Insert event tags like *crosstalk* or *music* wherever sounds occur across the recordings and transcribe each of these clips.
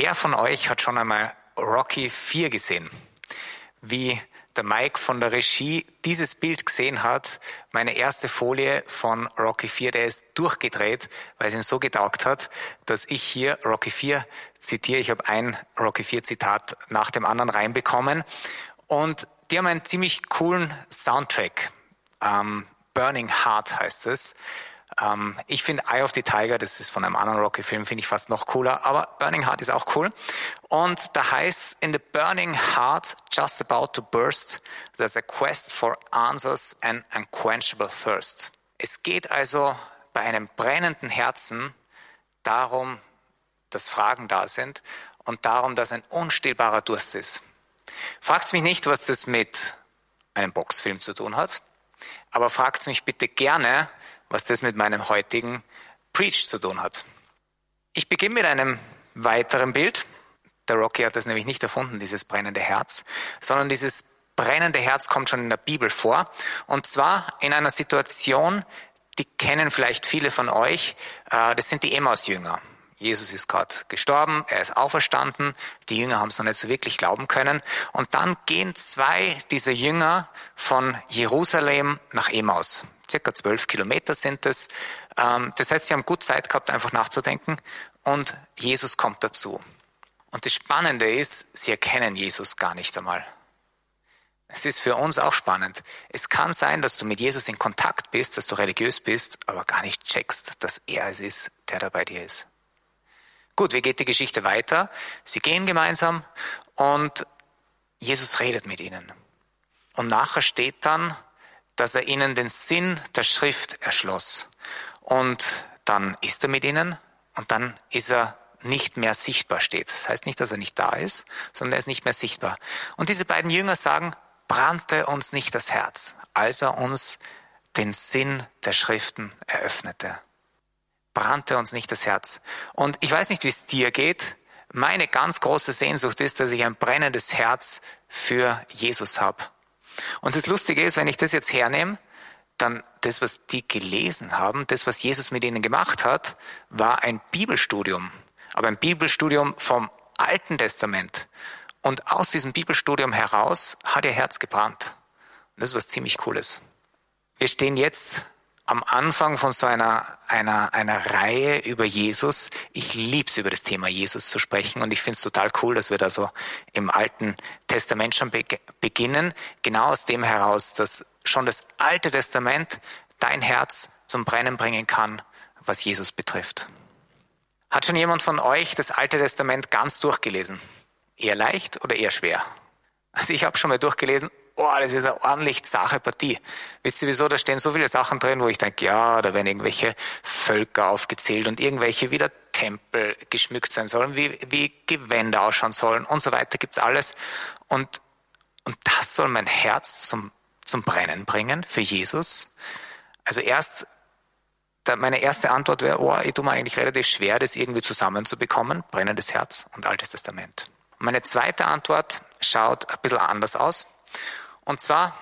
Wer von euch hat schon einmal Rocky 4 gesehen? Wie der Mike von der Regie dieses Bild gesehen hat, meine erste Folie von Rocky 4, der ist durchgedreht, weil es ihm so getaugt hat, dass ich hier Rocky 4 zitiere. Ich habe ein Rocky 4 Zitat nach dem anderen reinbekommen. Und die haben einen ziemlich coolen Soundtrack. Ähm, Burning Heart heißt es. Ähm, ich finde Eye of the Tiger, das ist von einem anderen Rocky-Film, finde ich fast noch cooler, aber Burning Heart ist auch cool. Und da heißt, in the burning heart, just about to burst, there's a quest for answers and unquenchable thirst. Es geht also bei einem brennenden Herzen darum, dass Fragen da sind und darum, dass ein unstillbarer Durst ist. Fragt mich nicht, was das mit einem Boxfilm zu tun hat, aber fragt mich bitte gerne, was das mit meinem heutigen Preach zu tun hat. Ich beginne mit einem weiteren Bild. Der Rocky hat das nämlich nicht erfunden, dieses brennende Herz, sondern dieses brennende Herz kommt schon in der Bibel vor. Und zwar in einer Situation, die kennen vielleicht viele von euch. Äh, das sind die Emmaus-Jünger. Jesus ist gerade gestorben, er ist auferstanden, die Jünger haben es noch nicht so wirklich glauben können. Und dann gehen zwei dieser Jünger von Jerusalem nach Emmaus circa zwölf Kilometer sind es. Ähm, das heißt, sie haben gut Zeit gehabt, einfach nachzudenken und Jesus kommt dazu. Und das Spannende ist, sie erkennen Jesus gar nicht einmal. Es ist für uns auch spannend. Es kann sein, dass du mit Jesus in Kontakt bist, dass du religiös bist, aber gar nicht checkst, dass er es ist, der da bei dir ist. Gut, wie geht die Geschichte weiter? Sie gehen gemeinsam und Jesus redet mit ihnen. Und nachher steht dann, dass er ihnen den Sinn der Schrift erschloss. Und dann ist er mit ihnen und dann ist er nicht mehr sichtbar steht. Das heißt nicht, dass er nicht da ist, sondern er ist nicht mehr sichtbar. Und diese beiden Jünger sagen, brannte uns nicht das Herz, als er uns den Sinn der Schriften eröffnete. Brannte uns nicht das Herz. Und ich weiß nicht, wie es dir geht. Meine ganz große Sehnsucht ist, dass ich ein brennendes Herz für Jesus habe. Und das Lustige ist, wenn ich das jetzt hernehme, dann das, was die gelesen haben, das, was Jesus mit ihnen gemacht hat, war ein Bibelstudium. Aber ein Bibelstudium vom Alten Testament. Und aus diesem Bibelstudium heraus hat ihr Herz gebrannt. Und das ist was ziemlich Cooles. Wir stehen jetzt am Anfang von so einer, einer, einer Reihe über Jesus. Ich lieb's über das Thema Jesus zu sprechen und ich finde es total cool, dass wir da so im Alten Testament schon be beginnen. Genau aus dem heraus, dass schon das Alte Testament dein Herz zum Brennen bringen kann, was Jesus betrifft. Hat schon jemand von euch das Alte Testament ganz durchgelesen? Eher leicht oder eher schwer? Also ich habe schon mal durchgelesen oh, das ist eine ordentlich Sache Partie. Wisst ihr wieso? Da stehen so viele Sachen drin, wo ich denke, ja, da werden irgendwelche Völker aufgezählt und irgendwelche wieder Tempel geschmückt sein sollen, wie, wie Gewänder ausschauen sollen und so weiter, gibt's alles. Und, und das soll mein Herz zum, zum Brennen bringen für Jesus. Also erst, meine erste Antwort wäre, oh, ich tue mir eigentlich relativ schwer, das irgendwie zusammenzubekommen, brennendes Herz und Altes Testament. Meine zweite Antwort schaut ein bisschen anders aus. Und zwar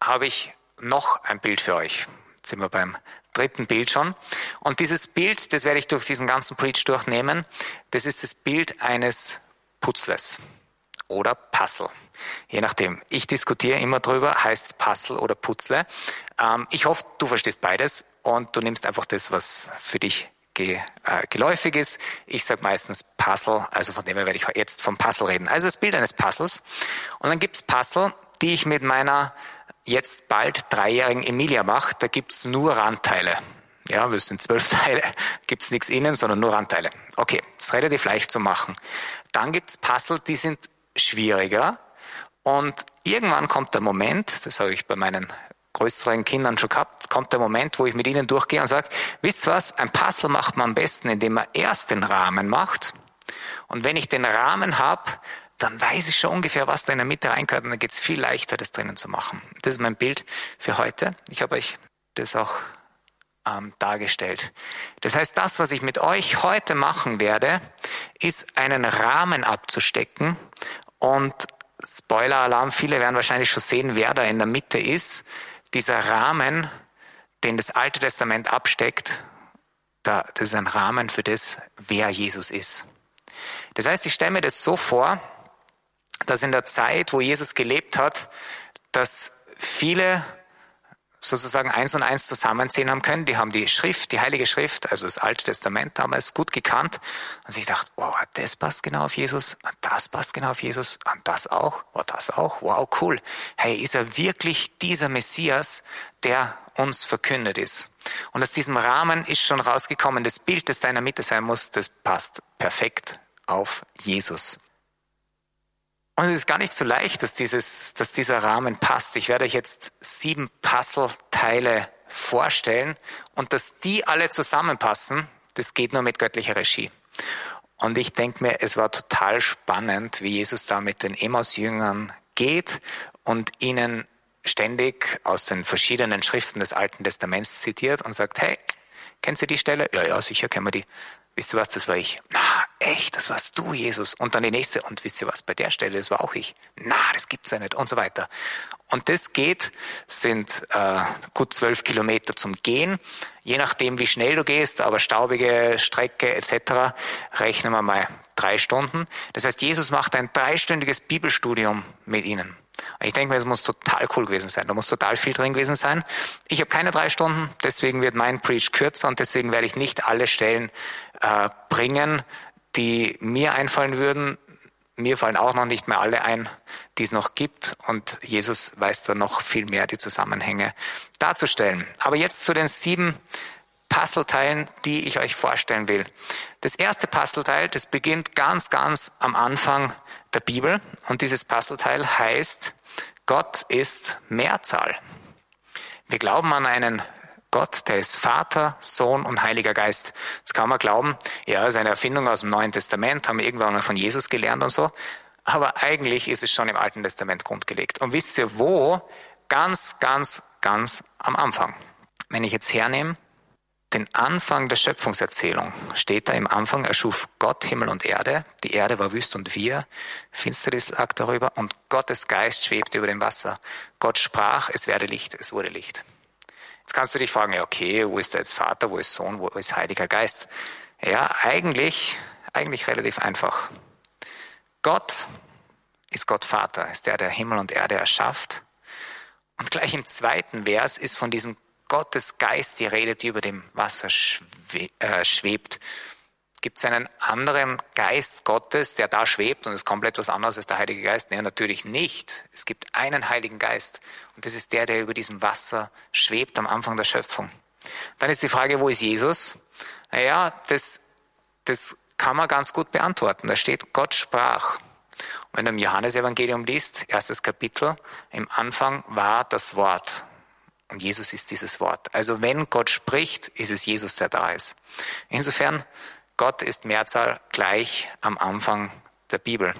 habe ich noch ein Bild für euch. Jetzt sind wir beim dritten Bild schon. Und dieses Bild, das werde ich durch diesen ganzen Preach durchnehmen, das ist das Bild eines Putzles oder Puzzle. Je nachdem. Ich diskutiere immer drüber, heißt es Puzzle oder Putzle. Ähm, ich hoffe, du verstehst beides und du nimmst einfach das, was für dich ge, äh, geläufig ist. Ich sage meistens Puzzle, also von dem her werde ich jetzt vom Puzzle reden. Also das Bild eines Puzzles. Und dann gibt's Puzzle, die ich mit meiner jetzt bald dreijährigen Emilia mache. Da gibt's nur Randteile. Ja, wir sind zwölf *laughs* Teile, gibt's nichts innen, sondern nur Randteile. Okay, das ist relativ leicht zu machen. Dann gibt's Puzzle, die sind schwieriger. Und irgendwann kommt der Moment, das habe ich bei meinen größeren Kindern schon gehabt, kommt der Moment, wo ich mit ihnen durchgehe und sage, wisst was, ein Puzzle macht man am besten, indem man erst den Rahmen macht. Und wenn ich den Rahmen habe, dann weiß ich schon ungefähr, was da in der Mitte reingehört und dann geht es viel leichter, das drinnen zu machen. Das ist mein Bild für heute. Ich habe euch das auch ähm, dargestellt. Das heißt, das, was ich mit euch heute machen werde, ist einen Rahmen abzustecken und Spoiler-Alarm, viele werden wahrscheinlich schon sehen, wer da in der Mitte ist dieser Rahmen, den das Alte Testament absteckt, das ist ein Rahmen für das, wer Jesus ist. Das heißt, ich stelle mir das so vor, dass in der Zeit, wo Jesus gelebt hat, dass viele sozusagen eins und eins zusammenziehen haben können. Die haben die Schrift, die Heilige Schrift, also das Alte Testament damals gut gekannt. Und sich dachte, oh, das passt genau auf Jesus, und das passt genau auf Jesus, und das auch, oh, das auch, wow, cool. Hey, ist er wirklich dieser Messias, der uns verkündet ist? Und aus diesem Rahmen ist schon rausgekommen, das Bild, das da in der Mitte sein muss, das passt perfekt auf Jesus. Und es ist gar nicht so leicht, dass, dieses, dass dieser Rahmen passt. Ich werde euch jetzt sieben Puzzleteile vorstellen und dass die alle zusammenpassen, das geht nur mit göttlicher Regie. Und ich denke mir, es war total spannend, wie Jesus da mit den Emmaus-Jüngern geht und ihnen ständig aus den verschiedenen Schriften des Alten Testaments zitiert und sagt, hey, kennen Sie die Stelle? Ja, ja, sicher kennen wir die. Wisst ihr was, das war ich. Na, echt, das warst du, Jesus. Und dann die nächste, und wisst ihr was, bei der Stelle, das war auch ich. Na, das gibt's ja nicht und so weiter. Und das geht, sind äh, gut zwölf Kilometer zum Gehen. Je nachdem, wie schnell du gehst, aber staubige Strecke etc., rechnen wir mal drei Stunden. Das heißt, Jesus macht ein dreistündiges Bibelstudium mit ihnen. Ich denke mir, es muss total cool gewesen sein. Da muss total viel drin gewesen sein. Ich habe keine drei Stunden, deswegen wird mein Preach kürzer und deswegen werde ich nicht alle Stellen äh, bringen, die mir einfallen würden. Mir fallen auch noch nicht mehr alle ein, die es noch gibt. Und Jesus weiß da noch viel mehr, die Zusammenhänge darzustellen. Aber jetzt zu den sieben Puzzleteilen, die ich euch vorstellen will. Das erste Puzzleteil, das beginnt ganz, ganz am Anfang der Bibel. Und dieses Puzzleteil heißt, Gott ist Mehrzahl. Wir glauben an einen Gott, der ist Vater, Sohn und Heiliger Geist. Das kann man glauben, ja, ist eine Erfindung aus dem Neuen Testament, haben wir irgendwann mal von Jesus gelernt und so. Aber eigentlich ist es schon im Alten Testament grundgelegt. Und wisst ihr wo? Ganz, ganz, ganz am Anfang. Wenn ich jetzt hernehme, den Anfang der Schöpfungserzählung steht da im Anfang, erschuf Gott Himmel und Erde. Die Erde war wüst und wir, Finsternis lag darüber und Gottes Geist schwebte über dem Wasser. Gott sprach, es werde Licht, es wurde Licht. Jetzt kannst du dich fragen, ja, okay, wo ist da jetzt Vater, wo ist Sohn, wo ist Heiliger Geist? Ja, eigentlich, eigentlich relativ einfach. Gott ist Gott Vater, ist der, der Himmel und Erde erschafft. Und gleich im zweiten Vers ist von diesem Gottes Geist die Rede, die über dem Wasser äh, schwebt. Gibt es einen anderen Geist Gottes, der da schwebt und ist komplett was anderes als der Heilige Geist? Nein, natürlich nicht. Es gibt einen Heiligen Geist und das ist der, der über diesem Wasser schwebt am Anfang der Schöpfung. Dann ist die Frage, wo ist Jesus? Naja, das, das kann man ganz gut beantworten. Da steht, Gott sprach. Und wenn du im Johannesevangelium liest, erstes Kapitel, im Anfang war das Wort. Und Jesus ist dieses Wort. Also wenn Gott spricht, ist es Jesus, der da ist. Insofern, Gott ist Mehrzahl gleich am Anfang der Bibel.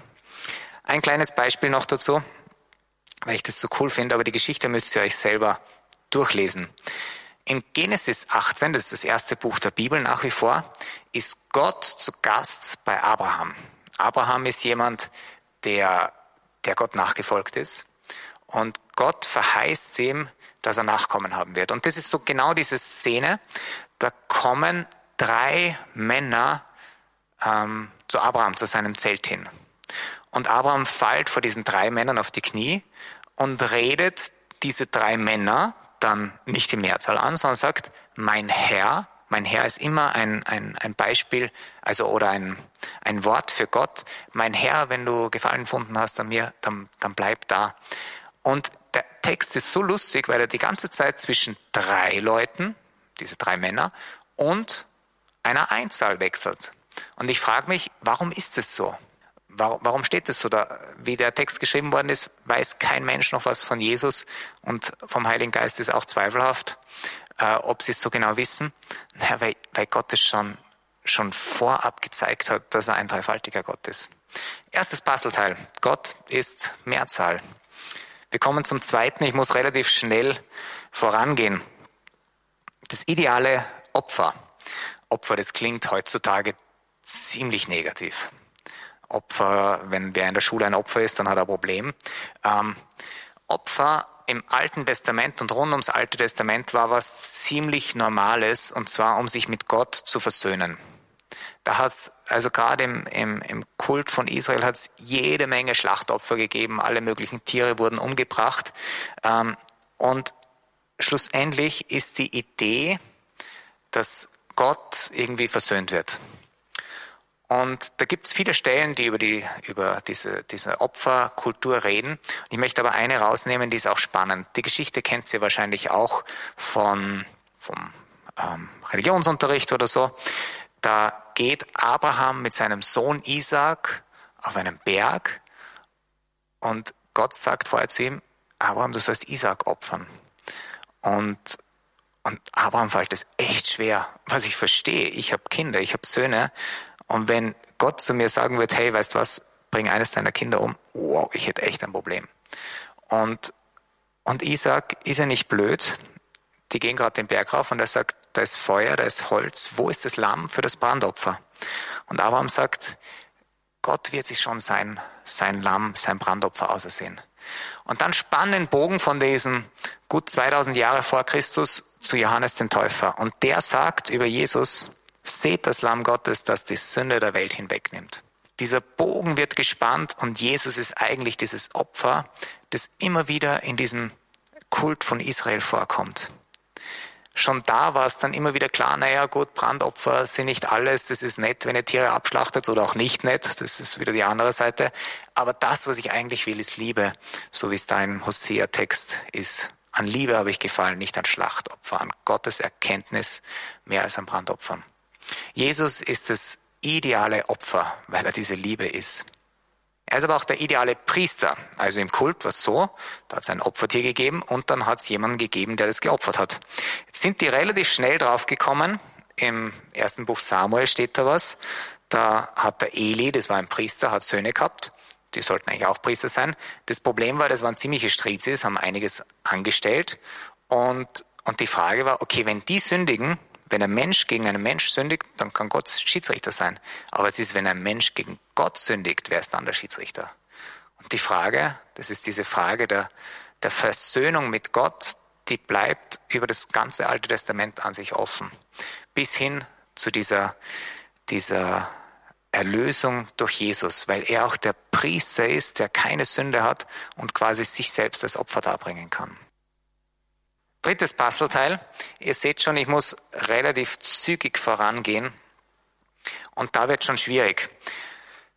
Ein kleines Beispiel noch dazu, weil ich das so cool finde, aber die Geschichte müsst ihr euch selber durchlesen. In Genesis 18, das ist das erste Buch der Bibel nach wie vor, ist Gott zu Gast bei Abraham. Abraham ist jemand, der, der Gott nachgefolgt ist. Und Gott verheißt ihm, dass er Nachkommen haben wird. Und das ist so genau diese Szene. Da kommen drei Männer ähm, zu Abraham, zu seinem Zelt hin. Und Abraham fällt vor diesen drei Männern auf die Knie und redet diese drei Männer dann nicht die Mehrzahl an, sondern sagt, mein Herr, mein Herr ist immer ein, ein, ein Beispiel, also oder ein, ein Wort für Gott. Mein Herr, wenn du Gefallen gefunden hast an mir, dann, dann bleib da. Und der Text ist so lustig, weil er die ganze Zeit zwischen drei Leuten, diese drei Männer, und einer Einzahl wechselt. Und ich frage mich, warum ist es so? Warum steht es so da? Wie der Text geschrieben worden ist, weiß kein Mensch noch was von Jesus und vom Heiligen Geist ist auch zweifelhaft, äh, ob sie es so genau wissen. Naja, weil, weil Gott es schon, schon vorab gezeigt hat, dass er ein dreifaltiger Gott ist. Erstes Puzzleteil. Gott ist Mehrzahl. Wir kommen zum zweiten. Ich muss relativ schnell vorangehen. Das ideale Opfer. Opfer, das klingt heutzutage ziemlich negativ. Opfer, wenn wer in der Schule ein Opfer ist, dann hat er ein Problem. Ähm, Opfer im Alten Testament und rund ums Alte Testament war was ziemlich Normales, und zwar um sich mit Gott zu versöhnen. Da hat es, also gerade im, im, im Kult von Israel hat es jede Menge Schlachtopfer gegeben, alle möglichen Tiere wurden umgebracht. Ähm, und schlussendlich ist die Idee, dass Gott irgendwie versöhnt wird. Und da gibt es viele Stellen, die über, die, über diese, diese Opferkultur reden. Ich möchte aber eine rausnehmen, die ist auch spannend. Die Geschichte kennt ihr wahrscheinlich auch von, vom ähm, Religionsunterricht oder so. Da geht Abraham mit seinem Sohn Isaac auf einen Berg und Gott sagt vorher zu ihm, Abraham, du sollst Isaac opfern. Und, und Abraham fällt es echt schwer, was ich verstehe. Ich habe Kinder, ich habe Söhne und wenn Gott zu mir sagen wird, hey, weißt du was, bring eines deiner Kinder um, wow, ich hätte echt ein Problem. Und, und Isaac ist ja nicht blöd. Die gehen gerade den Berg rauf und er sagt, da ist Feuer, da ist Holz. Wo ist das Lamm für das Brandopfer? Und Abraham sagt, Gott wird sich schon sein, sein Lamm, sein Brandopfer ausersehen. Und dann spannen den Bogen von diesem gut 2000 Jahre vor Christus zu Johannes den Täufer. Und der sagt über Jesus, Seht das Lamm Gottes, das die Sünde der Welt hinwegnimmt. Dieser Bogen wird gespannt und Jesus ist eigentlich dieses Opfer, das immer wieder in diesem Kult von Israel vorkommt. Schon da war es dann immer wieder klar, naja gut, Brandopfer sind nicht alles, das ist nett, wenn ihr Tiere abschlachtet oder auch nicht nett, das ist wieder die andere Seite. Aber das, was ich eigentlich will, ist Liebe, so wie es da im Hosea-Text ist. An Liebe habe ich gefallen, nicht an Schlachtopfer, an Gottes Erkenntnis mehr als an Brandopfern. Jesus ist das ideale Opfer, weil er diese Liebe ist. Er ist aber auch der ideale Priester. Also im Kult war es so, da hat es ein Opfertier gegeben und dann hat es jemanden gegeben, der das geopfert hat. Jetzt sind die relativ schnell draufgekommen. Im ersten Buch Samuel steht da was. Da hat der Eli, das war ein Priester, hat Söhne gehabt. Die sollten eigentlich auch Priester sein. Das Problem war, das waren ziemliche Strizis, haben einiges angestellt. Und, und die Frage war, okay, wenn die sündigen, wenn ein Mensch gegen einen Mensch sündigt, dann kann Gott Schiedsrichter sein. Aber es ist, wenn ein Mensch gegen Gott sündigt, wer ist dann der Schiedsrichter? Und die Frage, das ist diese Frage der, der Versöhnung mit Gott, die bleibt über das ganze Alte Testament an sich offen. Bis hin zu dieser, dieser Erlösung durch Jesus, weil er auch der Priester ist, der keine Sünde hat und quasi sich selbst als Opfer darbringen kann. Drittes Puzzleteil. Ihr seht schon, ich muss relativ zügig vorangehen. Und da wird schon schwierig.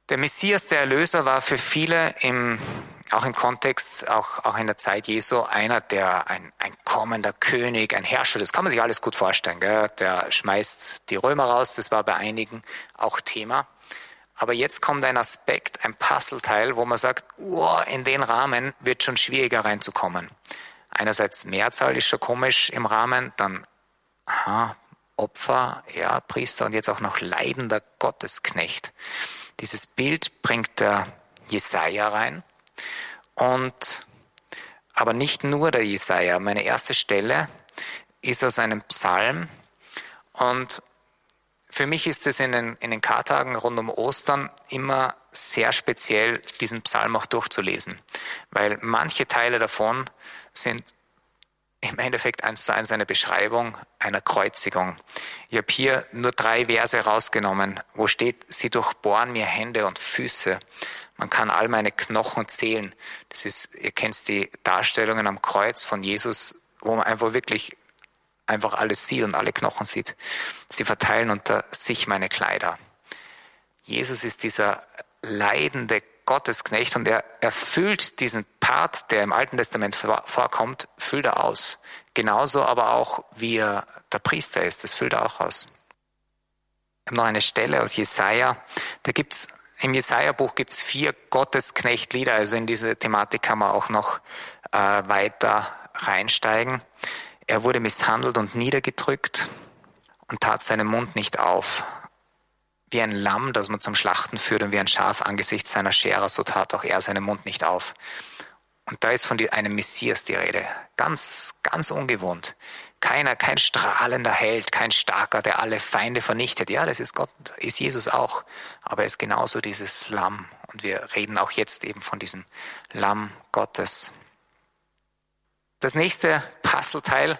Der Messias, der Erlöser, war für viele im, auch im Kontext, auch, auch in der Zeit Jesu, einer, der ein, ein kommender König, ein Herrscher, das kann man sich alles gut vorstellen. Gell? Der schmeißt die Römer raus, das war bei einigen auch Thema. Aber jetzt kommt ein Aspekt, ein Puzzleteil, wo man sagt, oh, in den Rahmen wird schon schwieriger reinzukommen einerseits Mehrzahl ist schon komisch im Rahmen, dann aha, Opfer, ja, Priester und jetzt auch noch leidender Gottesknecht. Dieses Bild bringt der Jesaja rein. Und, aber nicht nur der Jesaja. Meine erste Stelle ist aus einem Psalm. Und für mich ist es in den, in den Kartagen rund um Ostern immer sehr speziell, diesen Psalm auch durchzulesen. Weil manche Teile davon sind im Endeffekt eins zu eins eine Beschreibung einer Kreuzigung. Ich habe hier nur drei Verse rausgenommen, wo steht, sie durchbohren mir Hände und Füße. Man kann all meine Knochen zählen. Das ist, ihr kennt die Darstellungen am Kreuz von Jesus, wo man einfach wirklich einfach alles sieht und alle Knochen sieht. Sie verteilen unter sich meine Kleider. Jesus ist dieser leidende Gottesknecht und er erfüllt diesen Part, der im Alten Testament vorkommt, füllt er aus. Genauso aber auch, wie er der Priester ist, das füllt er auch aus. Ich habe noch eine Stelle aus Jesaja. Da gibt's im Jesaja-Buch gibt's vier Gottesknechtlieder, also in diese Thematik kann man auch noch äh, weiter reinsteigen. Er wurde misshandelt und niedergedrückt und tat seinen Mund nicht auf wie ein Lamm, das man zum Schlachten führt und wie ein Schaf angesichts seiner Scherer, so tat auch er seinen Mund nicht auf. Und da ist von einem Messias die Rede. Ganz, ganz ungewohnt. Keiner, kein strahlender Held, kein starker, der alle Feinde vernichtet. Ja, das ist Gott, ist Jesus auch. Aber er ist genauso dieses Lamm. Und wir reden auch jetzt eben von diesem Lamm Gottes. Das nächste Puzzleteil.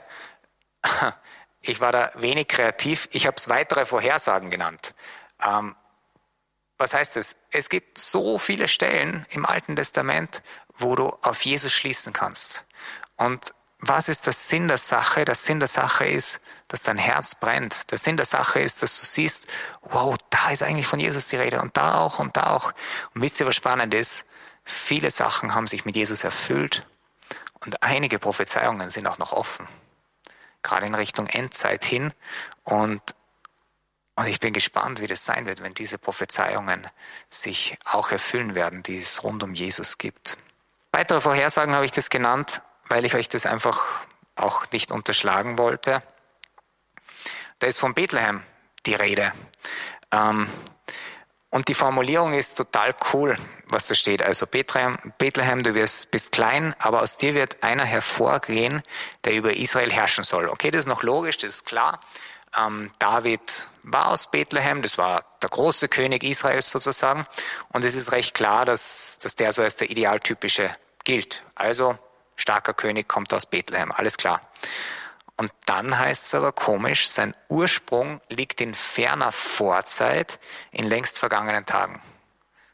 *laughs* Ich war da wenig kreativ. Ich habe es weitere Vorhersagen genannt. Ähm, was heißt das? Es gibt so viele Stellen im Alten Testament, wo du auf Jesus schließen kannst. Und was ist der Sinn der Sache? Der Sinn der Sache ist, dass dein Herz brennt. Der Sinn der Sache ist, dass du siehst, wow, da ist eigentlich von Jesus die Rede und da auch und da auch. Und wisst ihr, was spannend ist? Viele Sachen haben sich mit Jesus erfüllt und einige Prophezeiungen sind auch noch offen. Gerade in Richtung Endzeit hin. Und, und ich bin gespannt, wie das sein wird, wenn diese Prophezeiungen sich auch erfüllen werden, die es rund um Jesus gibt. Weitere Vorhersagen habe ich das genannt weil ich euch das einfach auch nicht unterschlagen wollte. Da ist von Bethlehem die Rede. Ähm, und die Formulierung ist total cool, was da steht. Also Bethlehem, Bethlehem du wirst, bist klein, aber aus dir wird einer hervorgehen, der über Israel herrschen soll. Okay, das ist noch logisch, das ist klar. Ähm, David war aus Bethlehem, das war der große König Israels sozusagen. Und es ist recht klar, dass, dass der so als der idealtypische gilt. Also starker König kommt aus Bethlehem, alles klar. Und dann heißt es aber komisch, sein Ursprung liegt in ferner Vorzeit, in längst vergangenen Tagen.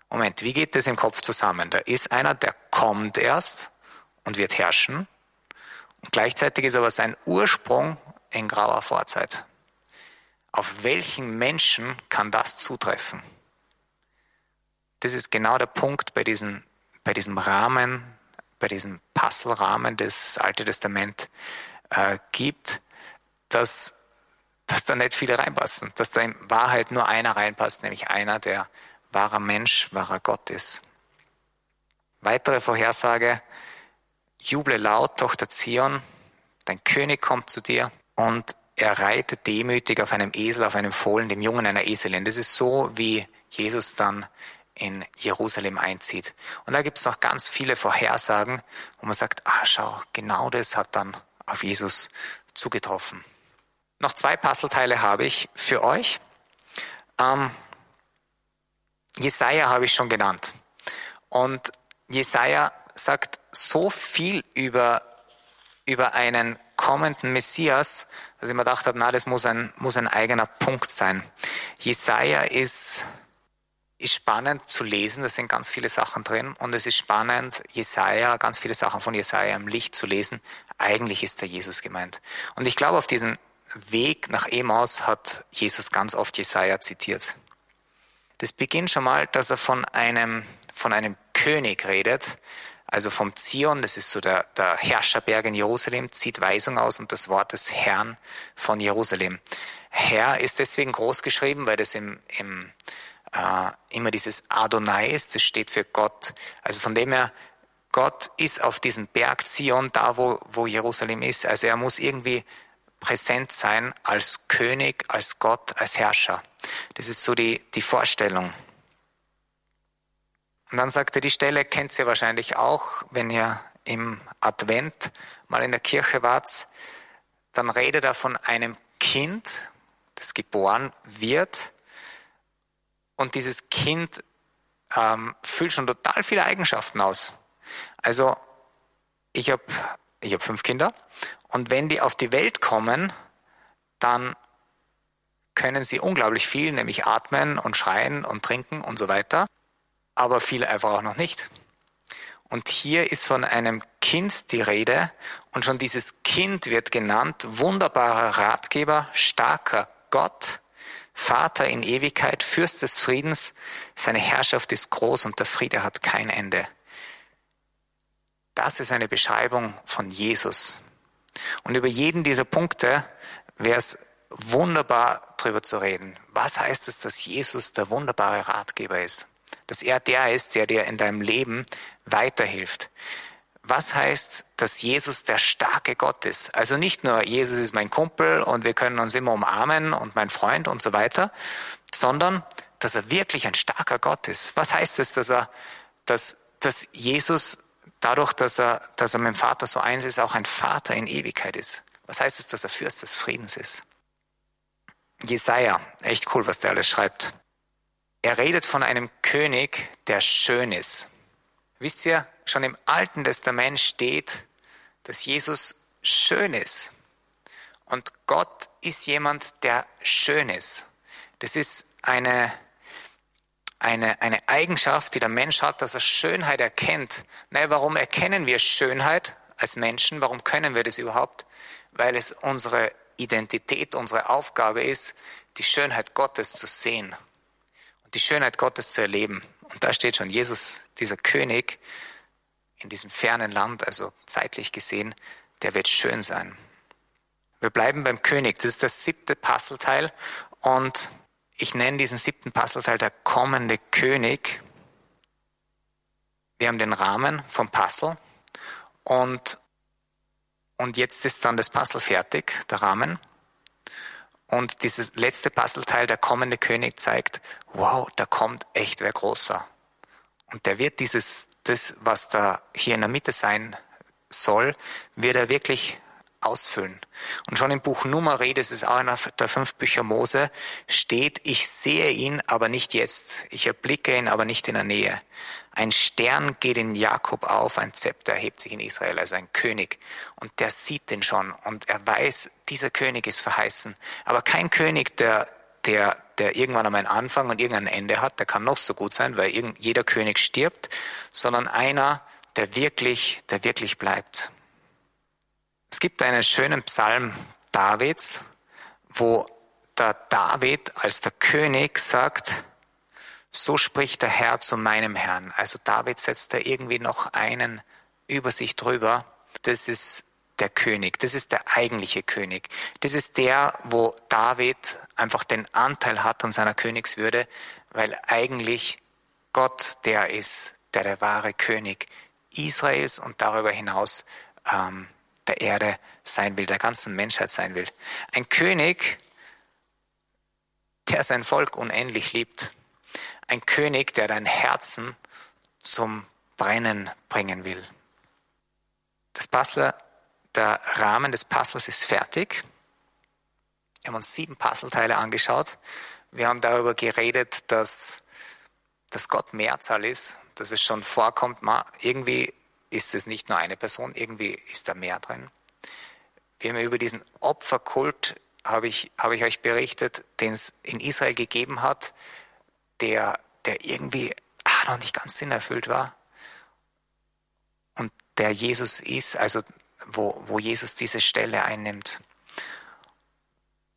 Moment, wie geht das im Kopf zusammen? Da ist einer, der kommt erst und wird herrschen. Und gleichzeitig ist aber sein Ursprung in grauer Vorzeit. Auf welchen Menschen kann das zutreffen? Das ist genau der Punkt bei, diesen, bei diesem Rahmen bei diesem Puzzle-Rahmen des Alte Testament äh, gibt, dass, dass da nicht viele reinpassen, dass da in Wahrheit nur einer reinpasst, nämlich einer, der wahrer Mensch, wahrer Gott ist. Weitere Vorhersage, juble laut, Tochter Zion, dein König kommt zu dir und er reitet demütig auf einem Esel, auf einem Fohlen, dem Jungen einer Eselin. Das ist so, wie Jesus dann in Jerusalem einzieht. Und da gibt es noch ganz viele Vorhersagen, wo man sagt, ah schau, genau das hat dann auf Jesus zugetroffen. Noch zwei Puzzleteile habe ich für euch. Ähm, Jesaja habe ich schon genannt. Und Jesaja sagt so viel über, über einen kommenden Messias, dass ich mir gedacht habe, na, das muss ein, muss ein eigener Punkt sein. Jesaja ist ist spannend zu lesen, da sind ganz viele Sachen drin und es ist spannend, Jesaja, ganz viele Sachen von Jesaja im Licht zu lesen. Eigentlich ist der Jesus gemeint. Und ich glaube, auf diesem Weg nach Emaus hat Jesus ganz oft Jesaja zitiert. Das beginnt schon mal, dass er von einem, von einem König redet, also vom Zion, das ist so der, der Herrscherberg in Jerusalem, zieht Weisung aus und das Wort des Herrn von Jerusalem. Herr ist deswegen groß geschrieben, weil das im, im äh, immer dieses Adonais, das steht für Gott. Also von dem her, Gott ist auf diesem Berg Zion, da wo, wo Jerusalem ist. Also er muss irgendwie präsent sein als König, als Gott, als Herrscher. Das ist so die, die Vorstellung. Und dann sagt er, die Stelle kennt ihr wahrscheinlich auch, wenn ihr im Advent mal in der Kirche wart, dann redet er von einem Kind, das geboren wird. Und dieses Kind ähm, füllt schon total viele Eigenschaften aus. Also ich habe ich hab fünf Kinder. Und wenn die auf die Welt kommen, dann können sie unglaublich viel, nämlich atmen und schreien und trinken und so weiter, aber viel einfach auch noch nicht. Und hier ist von einem Kind die Rede und schon dieses Kind wird genannt wunderbarer Ratgeber, starker Gott, Vater in Ewigkeit, Fürst des Friedens, seine Herrschaft ist groß und der Friede hat kein Ende. Das ist eine Beschreibung von Jesus. Und über jeden dieser Punkte wäre es wunderbar drüber zu reden. Was heißt es, dass Jesus der wunderbare Ratgeber ist? Dass er der ist, der dir in deinem Leben weiterhilft was heißt, dass Jesus der starke Gott ist? Also nicht nur Jesus ist mein Kumpel und wir können uns immer umarmen und mein Freund und so weiter, sondern dass er wirklich ein starker Gott ist. Was heißt es, dass er, dass, dass Jesus dadurch, dass er, dass er mit dem Vater so eins ist, auch ein Vater in Ewigkeit ist? Was heißt es, dass er Fürst des Friedens ist? Jesaja, echt cool, was der alles schreibt. Er redet von einem König, der schön ist. Wisst ihr, schon im Alten Testament steht, dass Jesus schön ist. Und Gott ist jemand, der schön ist. Das ist eine, eine, eine Eigenschaft, die der Mensch hat, dass er Schönheit erkennt. Naja, warum erkennen wir Schönheit als Menschen? Warum können wir das überhaupt? Weil es unsere Identität, unsere Aufgabe ist, die Schönheit Gottes zu sehen die Schönheit Gottes zu erleben. Und da steht schon Jesus, dieser König in diesem fernen Land, also zeitlich gesehen, der wird schön sein. Wir bleiben beim König. Das ist das siebte Puzzleteil und ich nenne diesen siebten Puzzleteil der kommende König. Wir haben den Rahmen vom Puzzle und, und jetzt ist dann das Puzzle fertig, der Rahmen. Und dieses letzte Puzzleteil, der kommende König, zeigt, wow, da kommt echt wer großer. Und der wird dieses, das, was da hier in der Mitte sein soll, wird er wirklich ausfüllen. Und schon im Buch Numeri, das ist auch einer der fünf Bücher Mose, steht, ich sehe ihn, aber nicht jetzt. Ich erblicke ihn, aber nicht in der Nähe. Ein Stern geht in Jakob auf, ein Zepter erhebt sich in Israel, also ein König. Und der sieht den schon und er weiß, dieser König ist verheißen. Aber kein König, der, der, der irgendwann einmal einen Anfang und irgendein Ende hat, der kann noch so gut sein, weil jeder König stirbt, sondern einer, der wirklich, der wirklich bleibt. Es gibt einen schönen Psalm Davids, wo der David als der König sagt, so spricht der Herr zu meinem Herrn. Also David setzt da irgendwie noch einen über sich drüber. Das ist der König, das ist der eigentliche König. Das ist der, wo David einfach den Anteil hat an seiner Königswürde, weil eigentlich Gott der ist, der der wahre König Israels und darüber hinaus ähm, der Erde sein will, der ganzen Menschheit sein will. Ein König, der sein Volk unendlich liebt. Ein König, der dein Herzen zum Brennen bringen will. Das Puzzle, der Rahmen des Puzzles ist fertig. Wir haben uns sieben Puzzleteile angeschaut. Wir haben darüber geredet, dass, dass Gott Mehrzahl ist, dass es schon vorkommt, irgendwie ist es nicht nur eine Person, irgendwie ist da mehr drin. Wir haben über diesen Opferkult, habe ich, habe ich euch berichtet, den es in Israel gegeben hat, der, der irgendwie ah, noch nicht ganz sinnerfüllt war. Und der Jesus ist, also wo, wo Jesus diese Stelle einnimmt.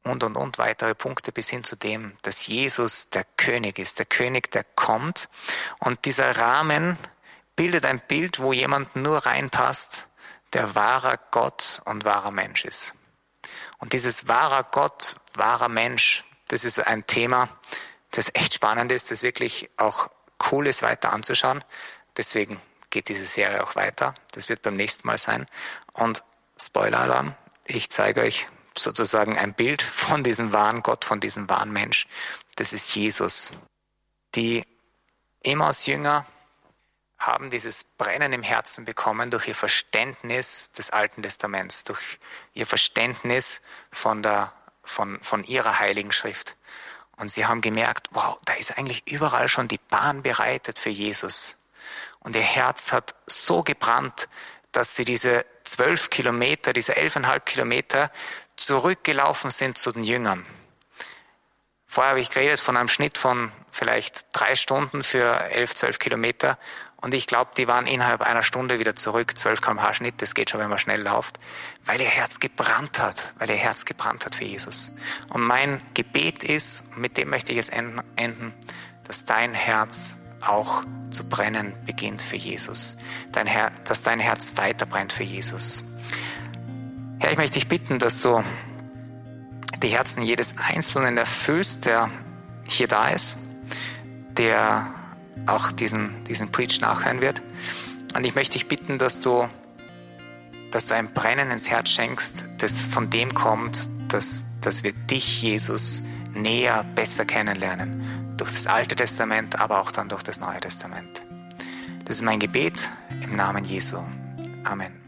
Und, und, und weitere Punkte bis hin zu dem, dass Jesus der König ist, der König, der kommt. Und dieser Rahmen bildet ein Bild, wo jemand nur reinpasst, der wahrer Gott und wahrer Mensch ist. Und dieses wahrer Gott, wahrer Mensch, das ist ein Thema, das echt spannend ist, das wirklich auch cool ist, weiter anzuschauen. Deswegen geht diese Serie auch weiter. Das wird beim nächsten Mal sein. Und Spoiler-Alarm, ich zeige euch sozusagen ein Bild von diesem wahren Gott, von diesem wahren Mensch. Das ist Jesus. Die Emmaus-Jünger haben dieses Brennen im Herzen bekommen durch ihr Verständnis des Alten Testaments, durch ihr Verständnis von, der, von, von ihrer Heiligen Schrift. Und sie haben gemerkt, wow, da ist eigentlich überall schon die Bahn bereitet für Jesus. Und ihr Herz hat so gebrannt, dass sie diese zwölf Kilometer, diese elfeinhalb Kilometer zurückgelaufen sind zu den Jüngern. Vorher habe ich geredet von einem Schnitt von vielleicht drei Stunden für elf, zwölf Kilometer. Und ich glaube, die waren innerhalb einer Stunde wieder zurück, 12 km/h Schnitt, das geht schon, wenn man schnell läuft, weil ihr Herz gebrannt hat, weil ihr Herz gebrannt hat für Jesus. Und mein Gebet ist, mit dem möchte ich es enden, dass dein Herz auch zu brennen beginnt für Jesus. Dein Her dass dein Herz weiter brennt für Jesus. Herr, ich möchte dich bitten, dass du die Herzen jedes Einzelnen erfüllst, der hier da ist, der auch diesen, diesen Preach nachhören wird. Und ich möchte dich bitten, dass du, dass du ein Brennen ins Herz schenkst, das von dem kommt, dass, dass wir dich, Jesus, näher, besser kennenlernen. Durch das Alte Testament, aber auch dann durch das Neue Testament. Das ist mein Gebet im Namen Jesu. Amen.